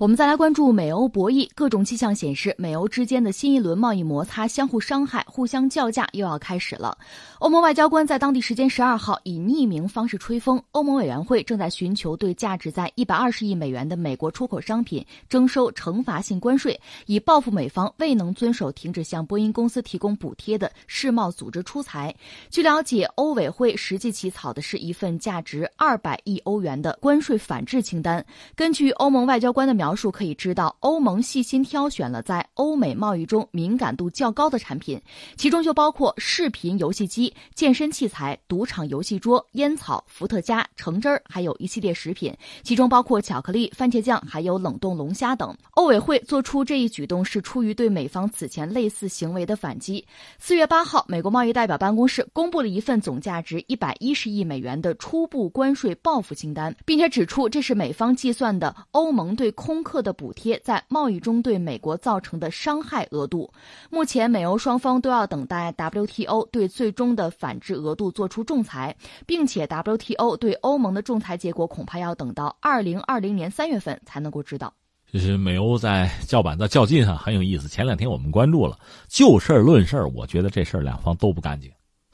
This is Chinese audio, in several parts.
我们再来关注美欧博弈，各种迹象显示，美欧之间的新一轮贸易摩擦、相互伤害、互相叫价又要开始了。欧盟外交官在当地时间十二号以匿名方式吹风，欧盟委员会正在寻求对价值在一百二十亿美元的美国出口商品征收惩罚性关税，以报复美方未能遵守停止向波音公司提供补贴的世贸组织出裁。据了解，欧委会实际起草的是一份价值二百亿欧元的关税反制清单。根据欧盟外交官的描，描述可以知道，欧盟细心挑选了在欧美贸易中敏感度较高的产品，其中就包括视频游戏机、健身器材、赌场游戏桌、烟草、伏特加、橙汁儿，还有一系列食品，其中包括巧克力、番茄酱，还有冷冻龙虾等。欧委会做出这一举动是出于对美方此前类似行为的反击。四月八号，美国贸易代表办公室公布了一份总价值一百一十亿美元的初步关税报复清单，并且指出这是美方计算的欧盟对空。客的补贴在贸易中对美国造成的伤害额度，目前美欧双方都要等待 WTO 对最终的反制额度做出仲裁，并且 WTO 对欧盟的仲裁结果恐怕要等到二零二零年三月份才能够知道。就是美欧在叫板、在较劲上很有意思。前两天我们关注了，就事论事我觉得这事儿两方都不干净。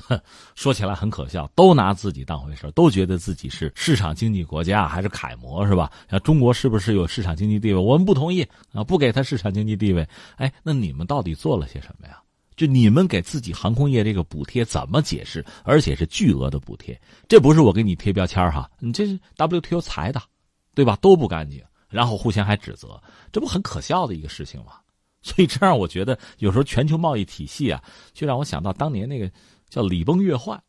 哼，说起来很可笑，都拿自己当回事都觉得自己是市场经济国家，还是楷模，是吧？像中国是不是有市场经济地位？我们不同意啊，不给他市场经济地位。哎，那你们到底做了些什么呀？就你们给自己航空业这个补贴怎么解释？而且是巨额的补贴，这不是我给你贴标签哈，你这是 WTO 裁的，对吧？都不干净，然后互相还指责，这不很可笑的一个事情吗？所以这让我觉得，有时候全球贸易体系啊，就让我想到当年那个。叫礼崩乐坏，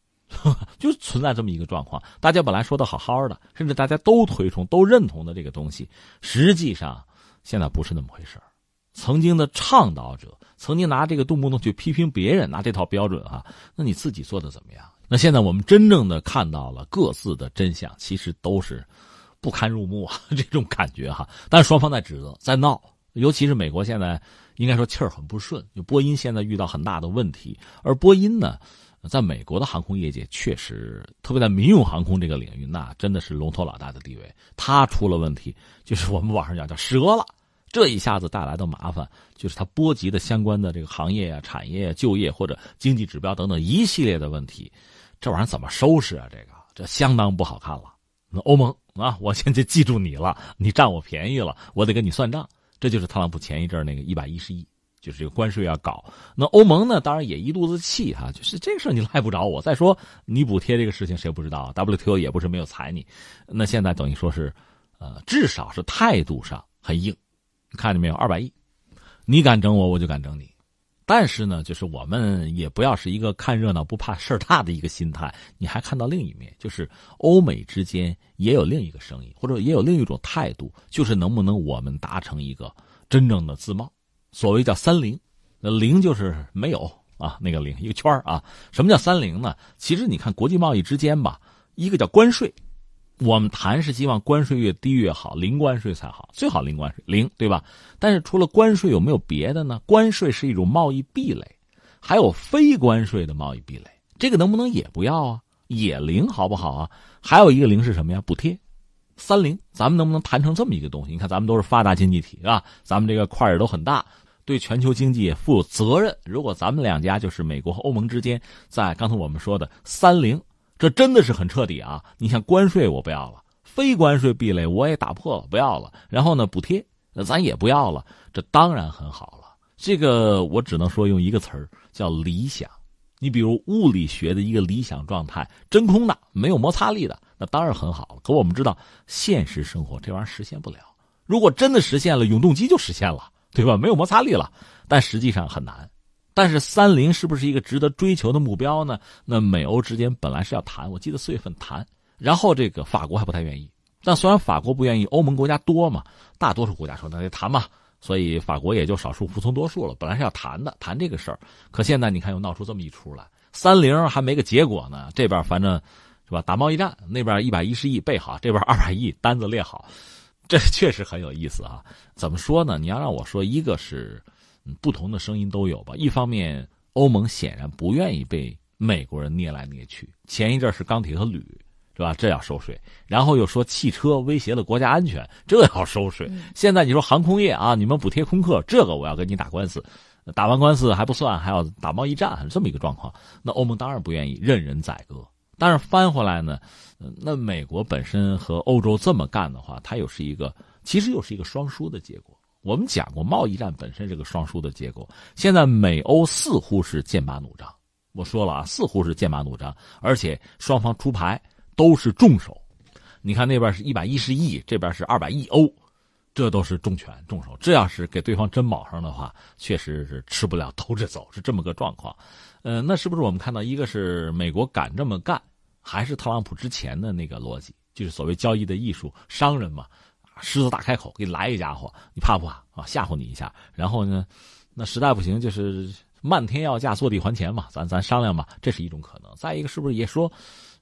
就存在这么一个状况。大家本来说的好好的，甚至大家都推崇、都认同的这个东西，实际上现在不是那么回事曾经的倡导者，曾经拿这个动不动去批评别人，拿这套标准啊，那你自己做的怎么样？那现在我们真正的看到了各自的真相，其实都是不堪入目啊，这种感觉哈。但双方在指责，在闹，尤其是美国现在应该说气儿很不顺，就波音现在遇到很大的问题，而波音呢？在美国的航空业界，确实，特别在民用航空这个领域，那真的是龙头老大的地位。它出了问题，就是我们网上讲叫折了。这一下子带来的麻烦，就是它波及的相关的这个行业啊、产业、啊就业或者经济指标等等一系列的问题。这玩意儿怎么收拾啊？这个这相当不好看了。那欧盟啊，我现在记住你了，你占我便宜了，我得跟你算账。这就是特朗普前一阵那个一百一十亿。就是这个关税要搞，那欧盟呢？当然也一肚子气哈。就是这个事儿你赖不着我。再说你补贴这个事情谁不知道？WTO 也不是没有裁你。那现在等于说是，呃，至少是态度上很硬。看见没有？二百亿，你敢整我，我就敢整你。但是呢，就是我们也不要是一个看热闹不怕事儿大的一个心态。你还看到另一面，就是欧美之间也有另一个声音，或者也有另一种态度，就是能不能我们达成一个真正的自贸。所谓叫三零，那零就是没有啊，那个零一个圈啊。什么叫三零呢？其实你看国际贸易之间吧，一个叫关税，我们谈是希望关税越低越好，零关税才好，最好零关税零，对吧？但是除了关税，有没有别的呢？关税是一种贸易壁垒，还有非关税的贸易壁垒，这个能不能也不要啊？也零好不好啊？还有一个零是什么呀？补贴。三零，咱们能不能谈成这么一个东西？你看，咱们都是发达经济体，是吧？咱们这个块儿都很大。对全球经济也负有责任。如果咱们两家就是美国和欧盟之间，在刚才我们说的三零，这真的是很彻底啊！你像关税我不要了，非关税壁垒我也打破了，不要了。然后呢，补贴那咱也不要了，这当然很好了。这个我只能说用一个词儿叫理想。你比如物理学的一个理想状态，真空的、没有摩擦力的，那当然很好了。可我们知道，现实生活这玩意儿实现不了。如果真的实现了，永动机就实现了。对吧？没有摩擦力了，但实际上很难。但是三零是不是一个值得追求的目标呢？那美欧之间本来是要谈，我记得四月份谈，然后这个法国还不太愿意。但虽然法国不愿意，欧盟国家多嘛，大多数国家说那得谈嘛，所以法国也就少数服从多数了。本来是要谈的，谈这个事儿，可现在你看又闹出这么一出来，三零还没个结果呢。这边反正，是吧？打贸易战，那边一百一十亿备好，这边二百亿单子列好。这确实很有意思啊！怎么说呢？你要让我说，一个是不同的声音都有吧。一方面，欧盟显然不愿意被美国人捏来捏去。前一阵是钢铁和铝，是吧？这要收税。然后又说汽车威胁了国家安全，这要收税。现在你说航空业啊，你们补贴空客，这个我要跟你打官司，打完官司还不算，还要打贸易战，这么一个状况。那欧盟当然不愿意任人宰割。但是翻回来呢，那美国本身和欧洲这么干的话，它又是一个，其实又是一个双输的结果。我们讲过，贸易战本身是个双输的结果。现在美欧似乎是剑拔弩张，我说了啊，似乎是剑拔弩张，而且双方出牌都是重手。你看那边是一百一十亿，这边是二百亿欧，这都是重拳重手。这要是给对方真卯上的话，确实是吃不了兜着走，是这么个状况。呃，那是不是我们看到一个是美国敢这么干，还是特朗普之前的那个逻辑，就是所谓交易的艺术，商人嘛？狮子大开口，给你来一家伙，你怕不怕啊？吓唬你一下，然后呢，那实在不行就是漫天要价，坐地还钱嘛，咱咱商量嘛，这是一种可能。再一个，是不是也说，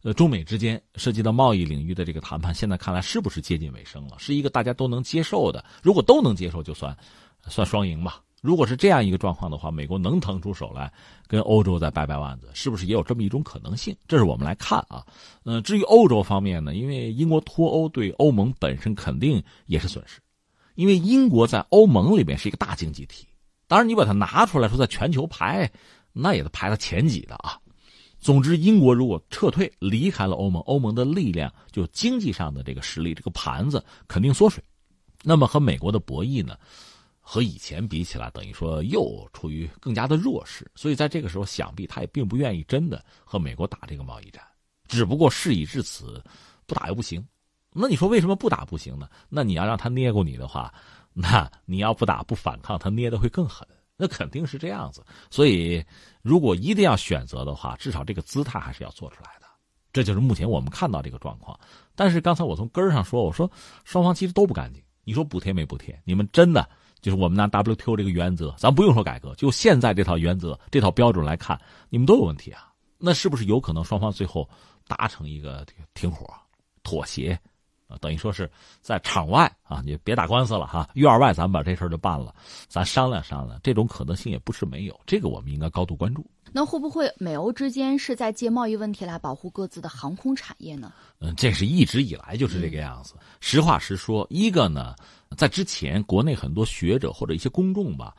呃，中美之间涉及到贸易领域的这个谈判，现在看来是不是接近尾声了？是一个大家都能接受的，如果都能接受，就算算双赢吧。如果是这样一个状况的话，美国能腾出手来跟欧洲再掰掰腕子，是不是也有这么一种可能性？这是我们来看啊。嗯，至于欧洲方面呢，因为英国脱欧对欧盟本身肯定也是损失，因为英国在欧盟里面是一个大经济体，当然你把它拿出来说在全球排，那也得排到前几的啊。总之，英国如果撤退离开了欧盟，欧盟的力量就经济上的这个实力，这个盘子肯定缩水。那么和美国的博弈呢？和以前比起来，等于说又处于更加的弱势，所以在这个时候，想必他也并不愿意真的和美国打这个贸易战。只不过事已至此，不打又不行。那你说为什么不打不行呢？那你要让他捏过你的话，那你要不打不反抗，他捏的会更狠。那肯定是这样子。所以，如果一定要选择的话，至少这个姿态还是要做出来的。这就是目前我们看到这个状况。但是刚才我从根儿上说，我说双方其实都不干净。你说补贴没补贴？你们真的？就是我们拿 WTO 这个原则，咱不用说改革，就现在这套原则、这套标准来看，你们都有问题啊。那是不是有可能双方最后达成一个停火、妥协啊？等于说是在场外啊，你别打官司了哈，院外咱们把这事儿就办了，咱商量商量，这种可能性也不是没有。这个我们应该高度关注。那会不会美欧之间是在借贸易问题来保护各自的航空产业呢？嗯，这是一直以来就是这个样子。实话实说，一个呢。在之前，国内很多学者或者一些公众吧，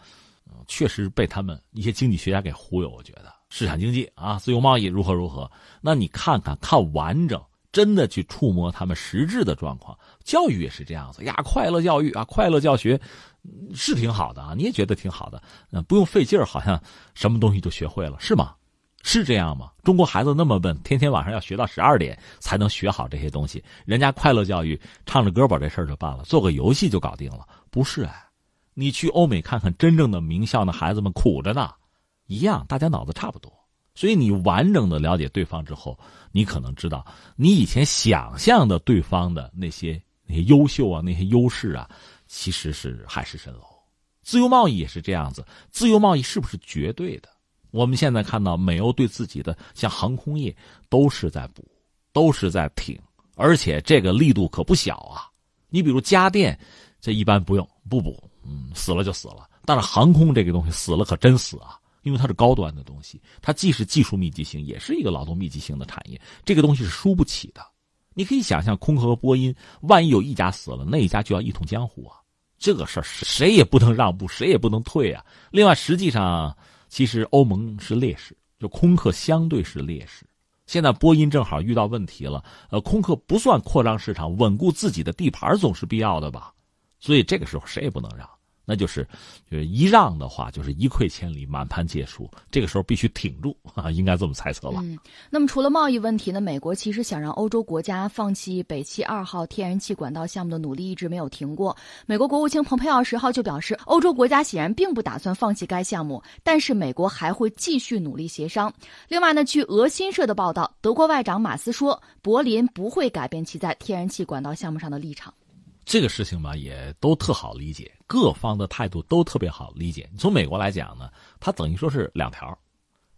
确实被他们一些经济学家给忽悠。我觉得市场经济啊，自由贸易如何如何？那你看看看完整，真的去触摸他们实质的状况。教育也是这样子呀，快乐教育啊，快乐教学是挺好的啊，你也觉得挺好的，嗯，不用费劲儿，好像什么东西就学会了，是吗？是这样吗？中国孩子那么笨，天天晚上要学到十二点才能学好这些东西。人家快乐教育，唱着歌把这事儿就办了，做个游戏就搞定了，不是哎？你去欧美看看，真正的名校的孩子们苦着呢，一样，大家脑子差不多。所以你完整的了解对方之后，你可能知道，你以前想象的对方的那些那些优秀啊，那些优势啊，其实是海市蜃楼。自由贸易也是这样子，自由贸易是不是绝对的？我们现在看到美欧对自己的像航空业都是在补，都是在挺，而且这个力度可不小啊。你比如家电，这一般不用不补，嗯，死了就死了。但是航空这个东西死了可真死啊，因为它是高端的东西，它既是技术密集型，也是一个劳动密集型的产业，这个东西是输不起的。你可以想象，空客和波音，万一有一家死了，那一家就要一统江湖啊。这个事儿谁也不能让步，谁也不能退啊。另外，实际上。其实欧盟是劣势，就空客相对是劣势。现在波音正好遇到问题了，呃，空客不算扩张市场，稳固自己的地盘总是必要的吧？所以这个时候谁也不能让。那就是，就是一让的话，就是一溃千里，满盘皆输。这个时候必须挺住啊，应该这么猜测吧？嗯。那么除了贸易问题呢？美国其实想让欧洲国家放弃北溪二号天然气管道项目的努力一直没有停过。美国国务卿蓬佩奥十号就表示，欧洲国家显然并不打算放弃该项目，但是美国还会继续努力协商。另外呢，据俄新社的报道，德国外长马斯说，柏林不会改变其在天然气管道项目上的立场。这个事情吧，也都特好理解，各方的态度都特别好理解。从美国来讲呢，它等于说是两条，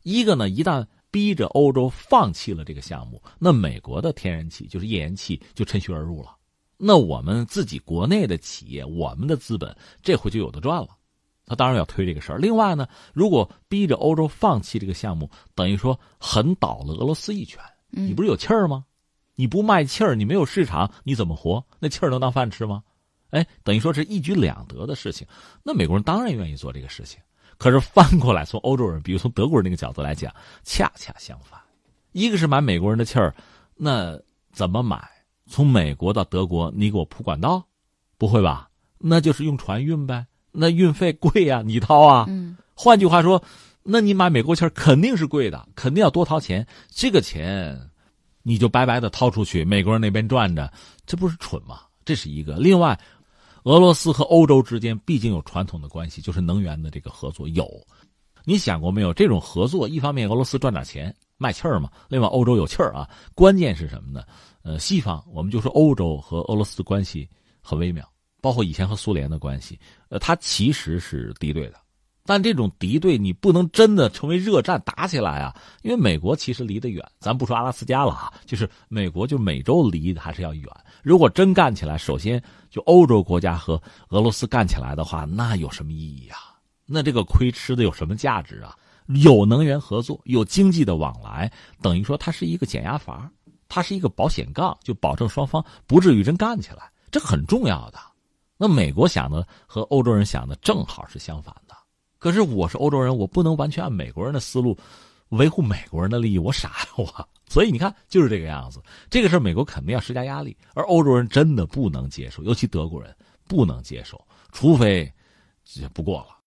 一个呢，一旦逼着欧洲放弃了这个项目，那美国的天然气就是页岩气就趁虚而入了，那我们自己国内的企业，我们的资本这回就有的赚了。他当然要推这个事儿。另外呢，如果逼着欧洲放弃这个项目，等于说横倒了俄罗斯一拳，你不是有气儿吗？你不卖气儿，你没有市场，你怎么活？那气儿能当饭吃吗？哎，等于说是一举两得的事情。那美国人当然愿意做这个事情。可是翻过来，从欧洲人，比如从德国人那个角度来讲，恰恰相反。一个是买美国人的气儿，那怎么买？从美国到德国，你给我铺管道？不会吧？那就是用船运呗。那运费贵呀，你掏啊。嗯。换句话说，那你买美国气儿肯定是贵的，肯定要多掏钱。这个钱，你就白白的掏出去，美国人那边赚着，这不是蠢吗？这是一个。另外。俄罗斯和欧洲之间毕竟有传统的关系，就是能源的这个合作有。你想过没有？这种合作，一方面俄罗斯赚点钱卖气儿嘛，另外欧洲有气儿啊。关键是什么呢？呃，西方我们就说欧洲和俄罗斯的关系很微妙，包括以前和苏联的关系，呃，它其实是敌对的。但这种敌对，你不能真的成为热战打起来啊！因为美国其实离得远，咱不说阿拉斯加了啊，就是美国就美洲离还是要远。如果真干起来，首先就欧洲国家和俄罗斯干起来的话，那有什么意义啊？那这个亏吃的有什么价值啊？有能源合作，有经济的往来，等于说它是一个减压阀，它是一个保险杠，就保证双方不至于真干起来，这很重要的。那美国想的和欧洲人想的正好是相反的。可是我是欧洲人，我不能完全按美国人的思路维护美国人的利益，我傻呀我！所以你看，就是这个样子。这个事美国肯定要施加压力，而欧洲人真的不能接受，尤其德国人不能接受，除非不过了。